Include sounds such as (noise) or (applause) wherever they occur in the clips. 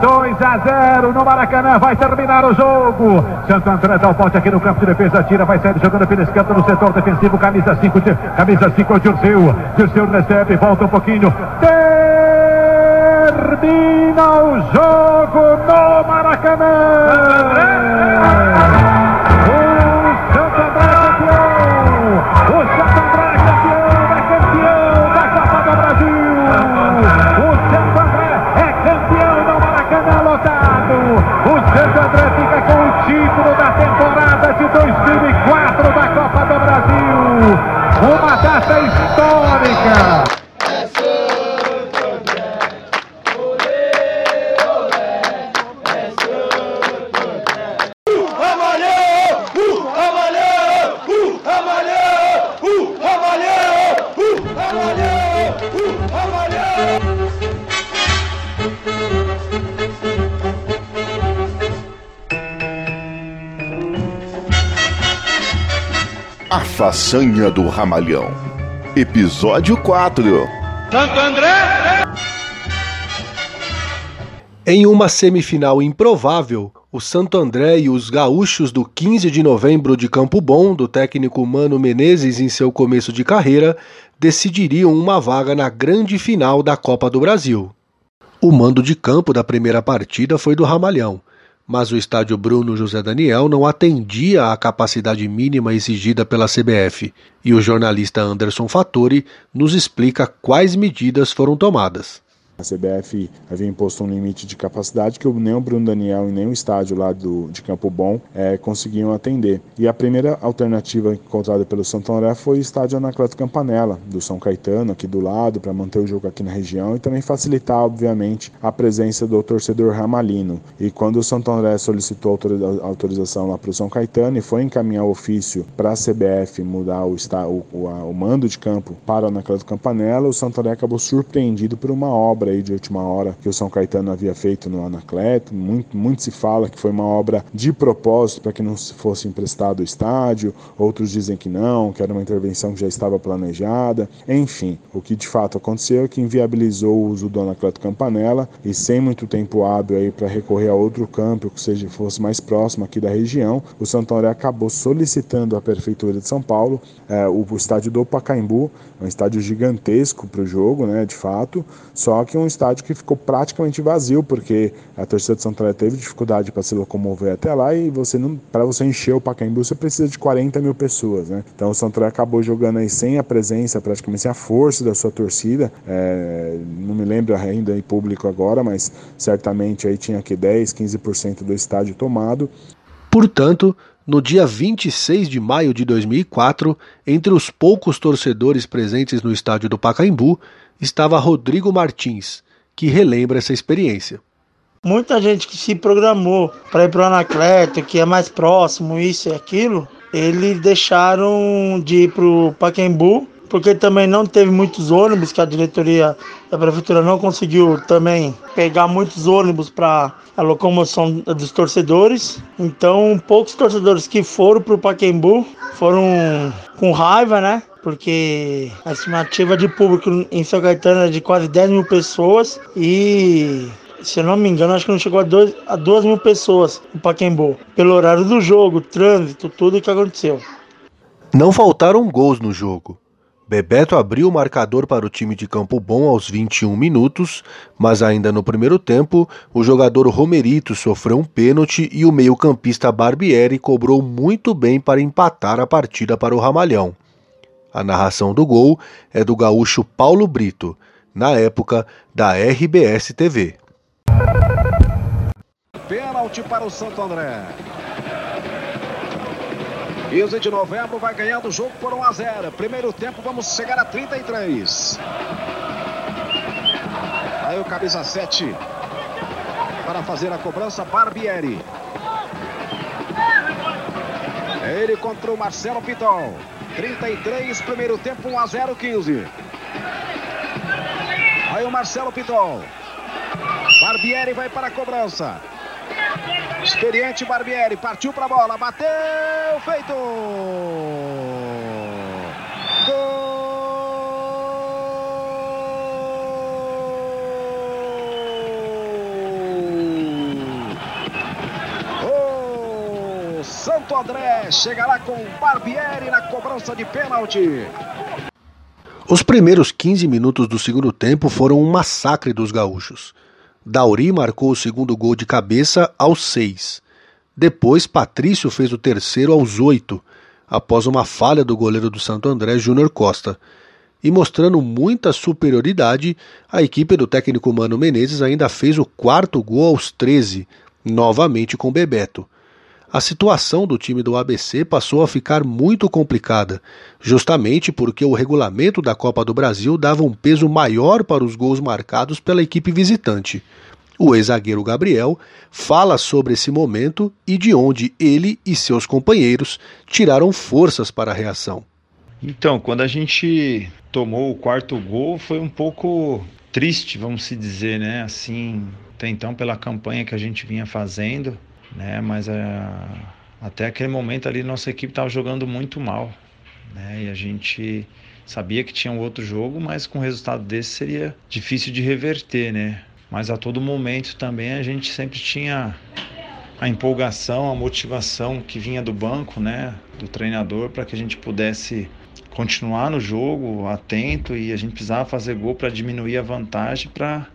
2 a 0 no Maracanã, vai terminar o jogo. Santo André dá o pote aqui no campo de defesa, tira, vai sair jogando pela esquerda no setor defensivo, camisa 5, camisa 5, Dirceu. Dirceu recebe, volta um pouquinho. Termina o jogo no Maracanã. Histórica. Façanha do Ramalhão. Episódio 4. Santo André! Em uma semifinal improvável, o Santo André e os gaúchos do 15 de novembro de Campo Bom, do técnico Mano Menezes em seu começo de carreira, decidiriam uma vaga na grande final da Copa do Brasil. O mando de campo da primeira partida foi do Ramalhão, mas o estádio Bruno José Daniel não atendia à capacidade mínima exigida pela CBF, e o jornalista Anderson Fattori nos explica quais medidas foram tomadas. A CBF havia imposto um limite de capacidade que nem o Bruno Daniel e nem o estádio lá do, de Campo Bom é, conseguiam atender. E a primeira alternativa encontrada pelo Santo André foi o estádio Anacleto Campanella, do São Caetano, aqui do lado, para manter o jogo aqui na região e também facilitar, obviamente, a presença do torcedor ramalino. E quando o Santo André solicitou autorização lá para o São Caetano e foi encaminhar o ofício para a CBF mudar o, o, o, o mando de campo para o Anacleto Campanella, o Santo André acabou surpreendido por uma obra aí de última hora que o São Caetano havia feito no Anacleto. Muito, muito se fala que foi uma obra de propósito para que não fosse emprestado o estádio, outros dizem que não, que era uma intervenção que já estava planejada. Enfim, o que de fato aconteceu é que inviabilizou o uso do Anacleto Campanella e sem muito tempo hábil aí para recorrer a outro campo que seja fosse mais próximo aqui da região, o Santo André acabou solicitando à prefeitura de São Paulo é, o, o estádio do Pacaembu, um estádio gigantesco para o jogo, né, de fato, só que um estádio que ficou praticamente vazio, porque a torcida de Santa André teve dificuldade para se locomover até lá e você não, para você encher o Pacaembu você precisa de 40 mil pessoas, né? Então o Santa André acabou jogando aí sem a presença, praticamente sem a força da sua torcida. É, não me lembro ainda em público agora, mas certamente aí tinha que 10, 15% do estádio tomado. Portanto, no dia 26 de maio de 2004, entre os poucos torcedores presentes no estádio do Pacaembu, estava Rodrigo Martins, que relembra essa experiência. Muita gente que se programou para ir para o Anacleto, que é mais próximo, isso e aquilo, eles deixaram de ir para o Pacaembu, porque também não teve muitos ônibus, que a diretoria da prefeitura não conseguiu também pegar muitos ônibus para a locomoção dos torcedores. Então, poucos torcedores que foram para o Pacaembu foram com raiva, né? porque a estimativa de público em São Caetano é de quase 10 mil pessoas e se eu não me engano, acho que não chegou a 2 a duas mil pessoas no Paquembu, pelo horário do jogo, trânsito, tudo o que aconteceu. Não faltaram gols no jogo. Bebeto abriu o marcador para o time de Campo Bom aos 21 minutos, mas ainda no primeiro tempo, o jogador Romerito sofreu um pênalti e o meio-campista Barbieri cobrou muito bem para empatar a partida para o Ramalhão. A narração do gol é do gaúcho Paulo Brito, na época da RBS TV. Pênalti para o Santo André. 15 de novembro vai ganhando o jogo por 1 a 0. Primeiro tempo, vamos chegar a 33. Aí o camisa 7 para fazer a cobrança, Barbieri. Ele contra o Marcelo Pitol. 33, primeiro tempo, 1 a 0, 15. Aí o Marcelo Pitol. Barbieri vai para a cobrança. Experiente Barbieri, partiu para a bola, bateu, feito! Gol! O Santo André chegará com Barbieri na cobrança de pênalti. Os primeiros 15 minutos do segundo tempo foram um massacre dos gaúchos. Dauri marcou o segundo gol de cabeça aos 6. Depois, Patrício fez o terceiro aos 8, após uma falha do goleiro do Santo André, Júnior Costa. E mostrando muita superioridade, a equipe do técnico Mano Menezes ainda fez o quarto gol aos 13, novamente com Bebeto a situação do time do ABC passou a ficar muito complicada, justamente porque o regulamento da Copa do Brasil dava um peso maior para os gols marcados pela equipe visitante. O ex-zagueiro Gabriel fala sobre esse momento e de onde ele e seus companheiros tiraram forças para a reação. Então, quando a gente tomou o quarto gol, foi um pouco triste, vamos se dizer, né? Assim, até então pela campanha que a gente vinha fazendo, né? Mas é, até aquele momento ali nossa equipe estava jogando muito mal, né? E a gente sabia que tinha um outro jogo, mas com um resultado desse seria difícil de reverter, né? Mas a todo momento também a gente sempre tinha a empolgação, a motivação que vinha do banco, né, do treinador, para que a gente pudesse continuar no jogo, atento e a gente precisava fazer gol para diminuir a vantagem para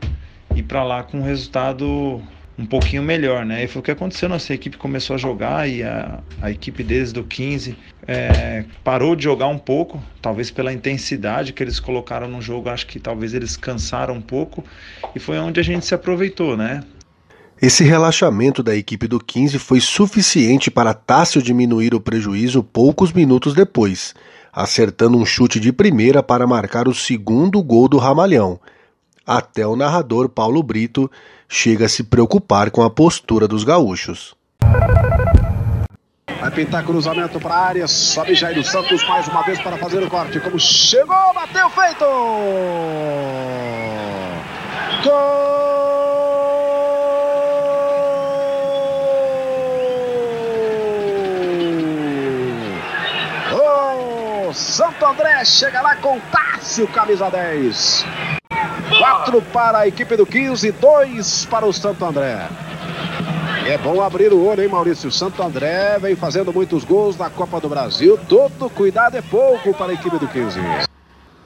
ir para lá com um resultado um pouquinho melhor, né? E foi o que aconteceu, nossa equipe começou a jogar e a, a equipe deles do 15 é, parou de jogar um pouco, talvez pela intensidade que eles colocaram no jogo, acho que talvez eles cansaram um pouco e foi onde a gente se aproveitou, né? Esse relaxamento da equipe do 15 foi suficiente para Tássio diminuir o prejuízo poucos minutos depois, acertando um chute de primeira para marcar o segundo gol do Ramalhão. Até o narrador Paulo Brito chega a se preocupar com a postura dos gaúchos. Vai pintar cruzamento para a área, sobe Jair Santos mais uma vez para fazer o corte. Como chegou, bateu, feito! Gol! Santo André chega lá com Tássio, camisa 10. 4 para a equipe do 15, 2 para o Santo André. É bom abrir o olho, hein, Maurício? Santo André vem fazendo muitos gols na Copa do Brasil. Todo cuidado é pouco para a equipe do 15.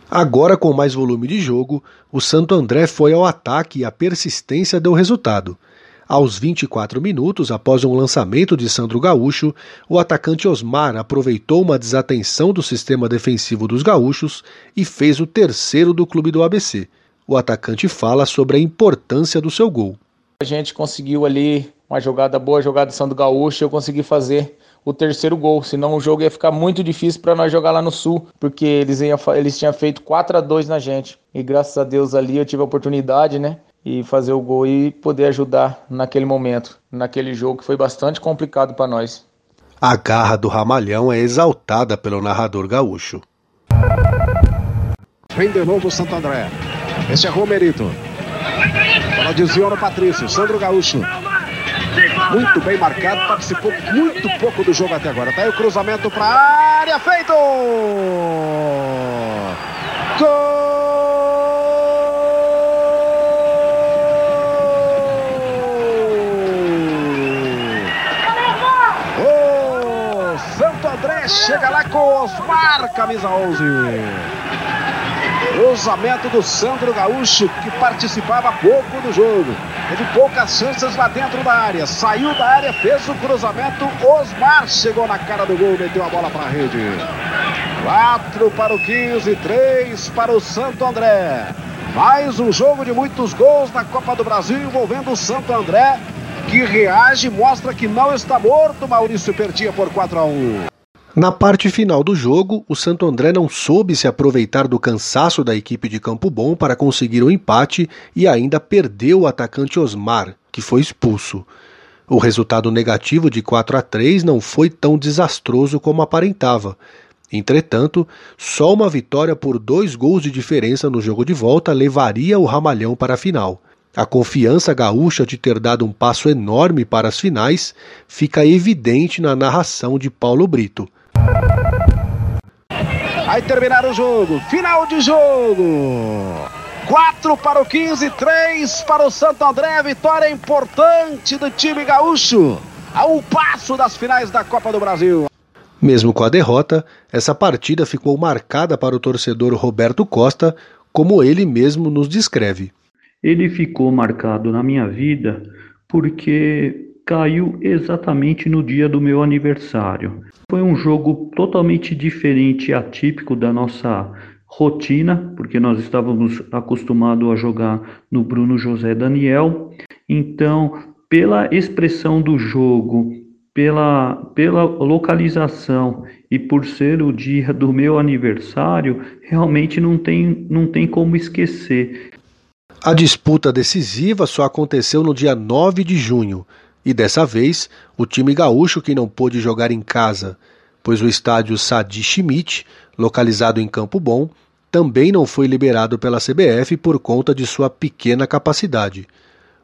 Agora, com mais volume de jogo, o Santo André foi ao ataque e a persistência deu resultado. Aos 24 minutos, após um lançamento de Sandro Gaúcho, o atacante Osmar aproveitou uma desatenção do sistema defensivo dos gaúchos e fez o terceiro do clube do ABC o atacante fala sobre a importância do seu gol. A gente conseguiu ali uma jogada boa, jogada de Santo Gaúcho, eu consegui fazer o terceiro gol, senão o jogo ia ficar muito difícil para nós jogar lá no Sul, porque eles, iam, eles tinham feito 4 a 2 na gente. E graças a Deus ali eu tive a oportunidade, né? E fazer o gol e poder ajudar naquele momento, naquele jogo que foi bastante complicado para nós. A garra do Ramalhão é exaltada pelo narrador gaúcho. Vem de novo o Santo André. Esse é Romerito. Ela desviou no Patrício. Sandro Gaúcho. Muito bem marcado, participou muito pouco do jogo até agora. Tá aí o cruzamento para a área, feito! Gol! Chega lá com Osmar, camisa 11. Cruzamento do Sandro Gaúcho, que participava pouco do jogo. Teve poucas chances lá dentro da área. Saiu da área, fez o cruzamento. Osmar chegou na cara do gol, meteu a bola para a rede. 4 para o 15, 3 para o Santo André. Mais um jogo de muitos gols na Copa do Brasil envolvendo o Santo André, que reage e mostra que não está morto. Maurício perdia por 4 a 1. Na parte final do jogo, o Santo André não soube se aproveitar do cansaço da equipe de Campo Bom para conseguir o um empate e ainda perdeu o atacante Osmar, que foi expulso. O resultado negativo de 4 a 3 não foi tão desastroso como aparentava. Entretanto, só uma vitória por dois gols de diferença no jogo de volta levaria o Ramalhão para a final. A confiança gaúcha de ter dado um passo enorme para as finais fica evidente na narração de Paulo Brito. Vai terminar o jogo. Final de jogo. 4 para o 15, 3 para o Santo André. Vitória importante do time gaúcho. a um passo das finais da Copa do Brasil. Mesmo com a derrota, essa partida ficou marcada para o torcedor Roberto Costa, como ele mesmo nos descreve. Ele ficou marcado na minha vida porque caiu exatamente no dia do meu aniversário. Foi um jogo totalmente diferente atípico da nossa rotina, porque nós estávamos acostumados a jogar no Bruno José Daniel. Então, pela expressão do jogo, pela, pela localização e por ser o dia do meu aniversário, realmente não tem, não tem como esquecer. A disputa decisiva só aconteceu no dia 9 de junho, e dessa vez o time gaúcho que não pôde jogar em casa, pois o estádio Sadi Schmidt, localizado em Campo Bom, também não foi liberado pela CBF por conta de sua pequena capacidade.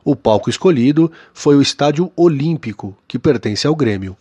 O palco escolhido foi o Estádio Olímpico, que pertence ao Grêmio.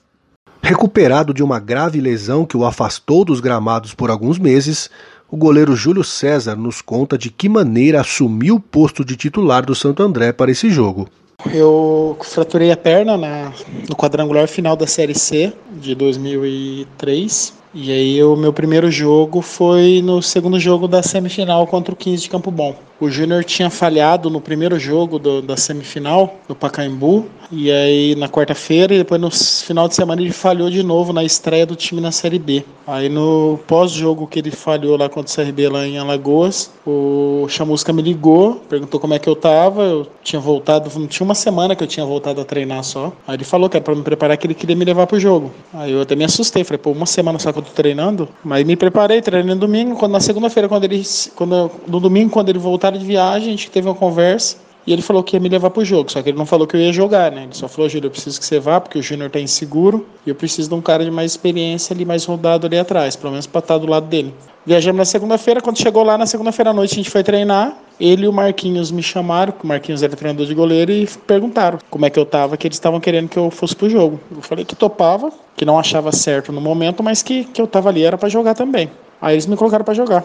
Recuperado de uma grave lesão que o afastou dos gramados por alguns meses, o goleiro Júlio César nos conta de que maneira assumiu o posto de titular do Santo André para esse jogo. Eu fraturei a perna na, no quadrangular final da Série C de 2003 e aí o meu primeiro jogo foi no segundo jogo da semifinal contra o 15 de Campo Bom. O Júnior tinha falhado no primeiro jogo do, da semifinal, no Pacaembu, e aí na quarta-feira e depois no final de semana ele falhou de novo na estreia do time na Série B. Aí no pós-jogo que ele falhou lá contra o CRB lá em Alagoas, o Chamusca me ligou, perguntou como é que eu tava, eu tinha voltado, não tinha uma semana que eu tinha voltado a treinar só. Aí ele falou que era pra me preparar que ele queria me levar pro jogo. Aí eu até me assustei, falei, pô, uma semana só que eu treinando, mas me preparei, treinei no domingo, quando na segunda-feira, quando ele, quando, no domingo, quando ele voltar de viagem, a gente teve uma conversa, e ele falou que ia me levar pro jogo, só que ele não falou que eu ia jogar, né? Ele só falou, Júlio, eu preciso que você vá, porque o Júnior tá inseguro, e eu preciso de um cara de mais experiência ali, mais rodado ali atrás, pelo menos pra estar do lado dele. Viajamos na segunda-feira, quando chegou lá, na segunda-feira à noite, a gente foi treinar, ele e o Marquinhos me chamaram, o Marquinhos era treinador de goleiro, e perguntaram como é que eu tava, que eles estavam querendo que eu fosse pro jogo. Eu falei que topava, que não achava certo no momento, mas que, que eu tava ali era para jogar também. Aí eles me colocaram para jogar.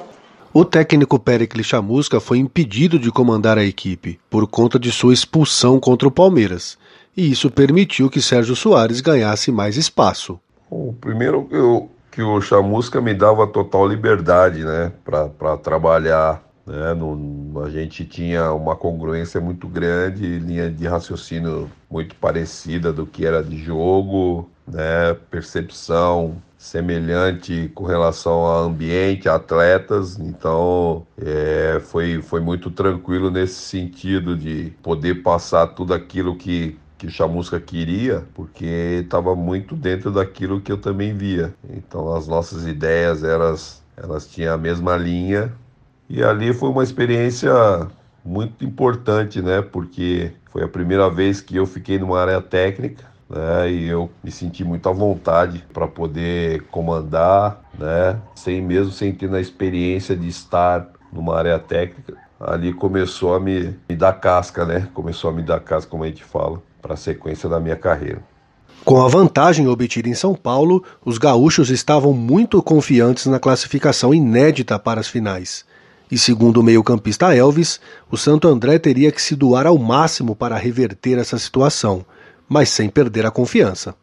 O técnico Pericles Chamusca foi impedido de comandar a equipe por conta de sua expulsão contra o Palmeiras, e isso permitiu que Sérgio Soares ganhasse mais espaço. O primeiro eu, que o Chamusca me dava total liberdade, né, para trabalhar. Né, no, a gente tinha uma congruência muito grande, linha de raciocínio muito parecida do que era de jogo, né, percepção semelhante com relação ao ambiente, atletas, então é, foi, foi muito tranquilo nesse sentido de poder passar tudo aquilo que, que Chamusca queria, porque estava muito dentro daquilo que eu também via. Então as nossas ideias elas, elas tinham a mesma linha e ali foi uma experiência muito importante, né? Porque foi a primeira vez que eu fiquei numa área técnica né? E eu me senti muito à vontade para poder comandar, né? Sem mesmo sem ter a experiência de estar numa área técnica. Ali começou a me, me dar casca, né? Começou a me dar casca, como a gente fala, para a sequência da minha carreira. Com a vantagem obtida em São Paulo, os gaúchos estavam muito confiantes na classificação inédita para as finais. E segundo o meio-campista Elvis, o Santo André teria que se doar ao máximo para reverter essa situação mas sem perder a confiança.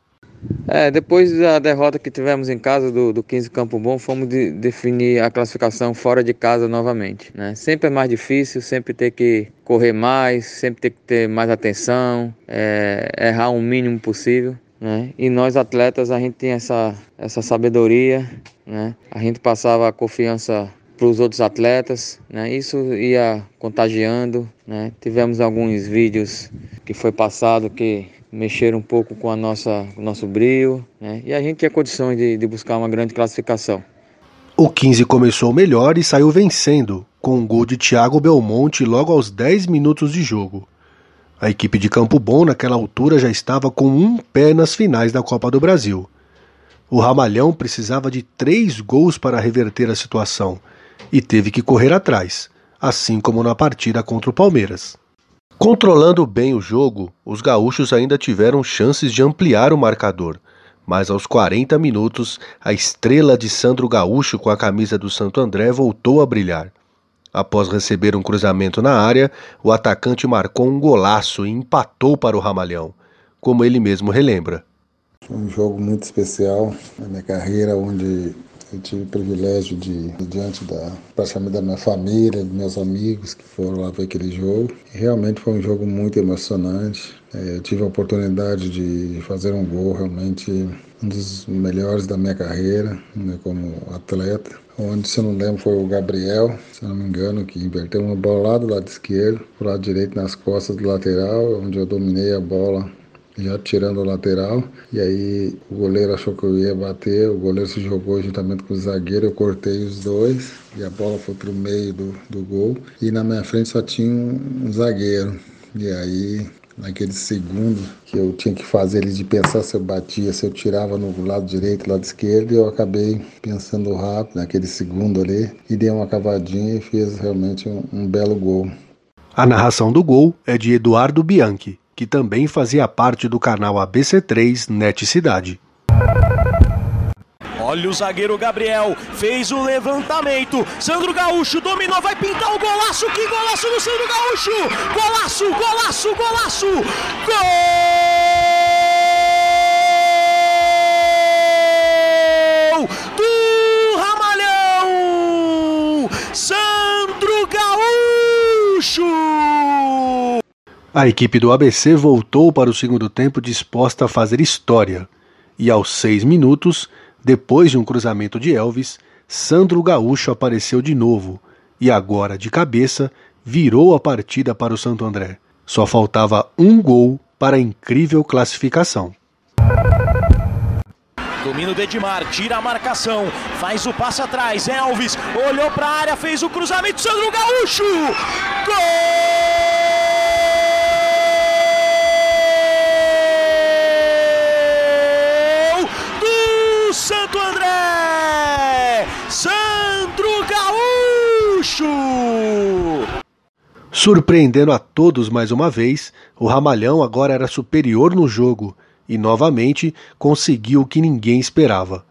É, depois da derrota que tivemos em casa do, do 15 Campo Bom, fomos de, definir a classificação fora de casa novamente. Né? Sempre é mais difícil, sempre ter que correr mais, sempre ter que ter mais atenção, é, errar o mínimo possível. Né? E nós atletas, a gente tem essa, essa sabedoria, né? a gente passava a confiança para os outros atletas, né? Isso ia contagiando, né? Tivemos alguns vídeos que foi passado que mexeram um pouco com a nossa, o nosso brilho, né? E a gente tinha condições de, de buscar uma grande classificação. O 15 começou melhor e saiu vencendo, com um gol de Thiago Belmonte logo aos 10 minutos de jogo. A equipe de Campo Bom naquela altura já estava com um pé nas finais da Copa do Brasil. O Ramalhão precisava de três gols para reverter a situação e teve que correr atrás, assim como na partida contra o Palmeiras. Controlando bem o jogo, os gaúchos ainda tiveram chances de ampliar o marcador, mas aos 40 minutos, a estrela de Sandro Gaúcho com a camisa do Santo André voltou a brilhar. Após receber um cruzamento na área, o atacante marcou um golaço e empatou para o Ramalhão, como ele mesmo relembra. Um jogo muito especial na minha carreira, onde eu tive o privilégio de, diante da, praticamente da minha família, dos meus amigos que foram lá ver aquele jogo. Realmente foi um jogo muito emocionante. É, eu tive a oportunidade de fazer um gol, realmente um dos melhores da minha carreira né, como atleta. Onde, se eu não lembro, foi o Gabriel, se eu não me engano, que inverteu uma bola lá do lado esquerdo, pro lado direito nas costas do lateral, onde eu dominei a bola já tirando o lateral. E aí o goleiro achou que eu ia bater, o goleiro se jogou juntamente com o zagueiro, eu cortei os dois e a bola foi pro meio do, do gol. E na minha frente só tinha um, um zagueiro. E aí naquele segundo que eu tinha que fazer ele de pensar se eu batia, se eu tirava no lado direito, lado esquerdo, eu acabei pensando rápido naquele segundo ali e dei uma cavadinha e fiz realmente um, um belo gol. A narração do gol é de Eduardo Bianchi que também fazia parte do canal ABC3 Net Cidade. Olha o zagueiro Gabriel, fez o levantamento. Sandro Gaúcho dominou, vai pintar o golaço. Que golaço do Sandro Gaúcho! Golaço, golaço, golaço! Gol do Ramalhão! Sandro Gaúcho! A equipe do ABC voltou para o segundo tempo disposta a fazer história. E aos seis minutos, depois de um cruzamento de Elvis, Sandro Gaúcho apareceu de novo e agora, de cabeça, virou a partida para o Santo André. Só faltava um gol para a incrível classificação. Domina o Dedimar, tira a marcação, faz o passe atrás. Elvis olhou para a área, fez o cruzamento. Sandro Gaúcho! Gol! Surpreendendo a todos mais uma vez, o Ramalhão agora era superior no jogo e novamente conseguiu o que ninguém esperava.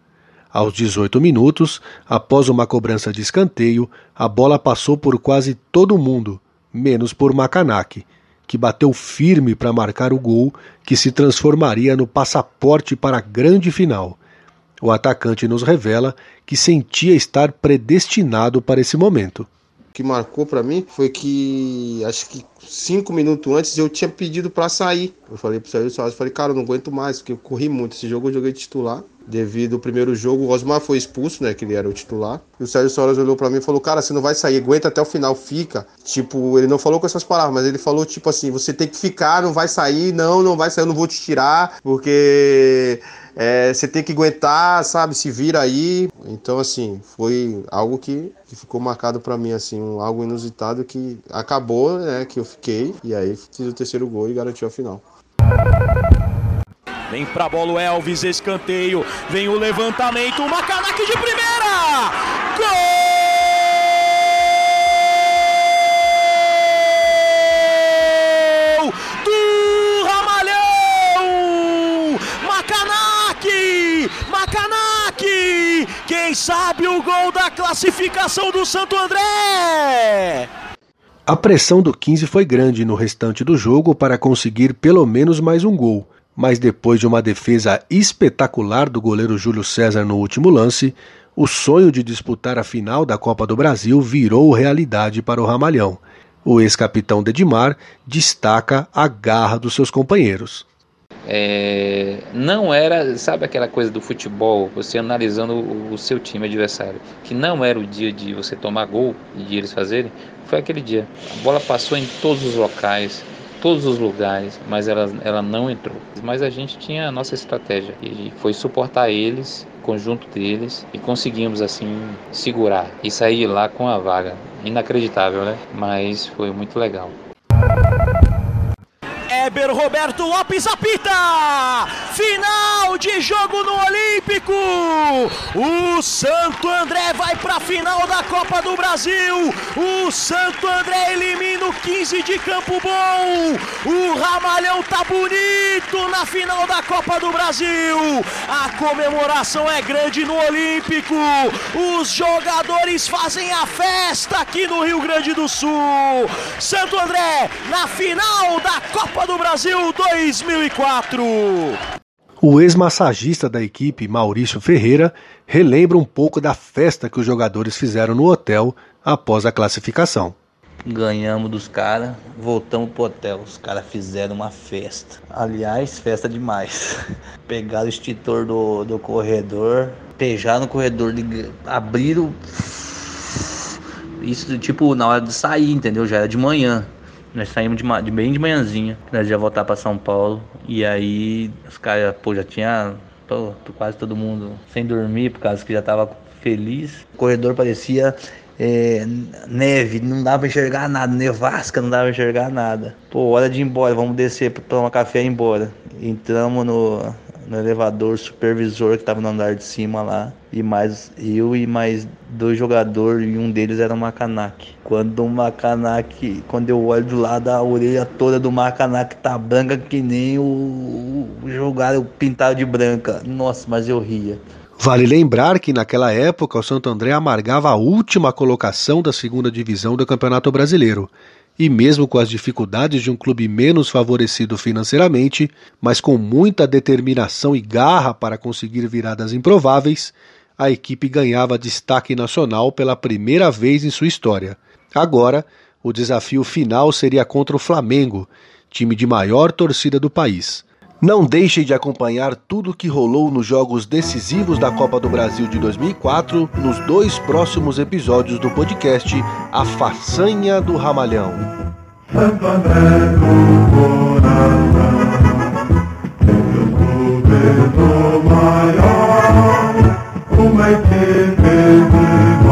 Aos 18 minutos, após uma cobrança de escanteio, a bola passou por quase todo mundo, menos por Macanak, que bateu firme para marcar o gol que se transformaria no passaporte para a grande final. O atacante nos revela que sentia estar predestinado para esse momento. Que marcou para mim foi que acho que cinco minutos antes eu tinha pedido para sair. Eu falei pro Sérgio Soares, falei, cara, eu não aguento mais, porque eu corri muito. Esse jogo eu joguei titular. Devido ao primeiro jogo, o Osmar foi expulso, né? Que ele era o titular. E o Sérgio Soares olhou para mim e falou: Cara, você não vai sair, aguenta até o final, fica. Tipo, ele não falou com essas palavras, mas ele falou, tipo assim: você tem que ficar, não vai sair, não, não vai sair, eu não vou te tirar, porque é, você tem que aguentar, sabe? Se vira aí. Então, assim, foi algo que, que ficou marcado para mim, assim, um, algo inusitado que acabou, né? Que eu fiquei. E aí fiz o terceiro gol e garantiu a final. Vem pra bola o Elvis, escanteio. Vem o levantamento, uma canaque de primeira! Gol! Macanaque! Quem sabe o gol da classificação do Santo André! A pressão do 15 foi grande no restante do jogo para conseguir pelo menos mais um gol mas depois de uma defesa espetacular do goleiro Júlio César no último lance, o sonho de disputar a final da Copa do Brasil virou realidade para o Ramalhão. O ex-capitão Dedimar destaca a garra dos seus companheiros. É, não era, sabe aquela coisa do futebol, você analisando o, o, seu time adversário, que não era o dia de você tomar gol e de eles fazerem, foi aquele dia. A bola passou em todos os locais, todos os lugares, mas ela, ela não entrou. Mas a gente tinha a nossa estratégia e foi suportar eles, conjunto deles, e conseguimos assim segurar e sair lá com a vaga. Inacreditável, né? Mas foi muito legal. Weber Roberto Lopes apita! Final de jogo no Olímpico! O Santo André vai para a final da Copa do Brasil! O Santo André elimina o 15 de Campo Bom! O Ramalhão tá bonito na final da Copa do Brasil! A comemoração é grande no Olímpico! Os jogadores fazem a festa aqui no Rio Grande do Sul! Santo André na final da Copa do Brasil 2004. O ex-massagista da equipe, Maurício Ferreira, relembra um pouco da festa que os jogadores fizeram no hotel após a classificação. Ganhamos dos caras, voltamos pro hotel. Os caras fizeram uma festa. Aliás, festa demais. (laughs) Pegaram o extintor do, do corredor, pejaram no corredor, abriram. Isso, tipo, na hora de sair, entendeu? Já era de manhã. Nós saímos de, de bem de manhãzinha. Nós ia voltar para São Paulo. E aí, os caras, pô, já tinha tô, quase todo mundo sem dormir, por causa que já tava feliz. O corredor parecia é, neve, não dava pra enxergar nada, nevasca, não dava pra enxergar nada. Pô, hora de ir embora, vamos descer pra tomar café e ir embora. Entramos no, no elevador, supervisor que tava no andar de cima lá, e mais eu e mais dois jogadores, e um deles era o Macanak. Quando o Macanak, quando eu olho do lado, a orelha toda do Macanak tá branca que nem o, o pintado de branca. Nossa, mas eu ria. Vale lembrar que naquela época o Santo André amargava a última colocação da segunda divisão do Campeonato Brasileiro. E mesmo com as dificuldades de um clube menos favorecido financeiramente, mas com muita determinação e garra para conseguir viradas improváveis, a equipe ganhava destaque nacional pela primeira vez em sua história. Agora, o desafio final seria contra o Flamengo, time de maior torcida do país. Não deixe de acompanhar tudo o que rolou nos jogos decisivos da Copa do Brasil de 2004 nos dois próximos episódios do podcast A Façanha do Ramalhão. Uma equipe de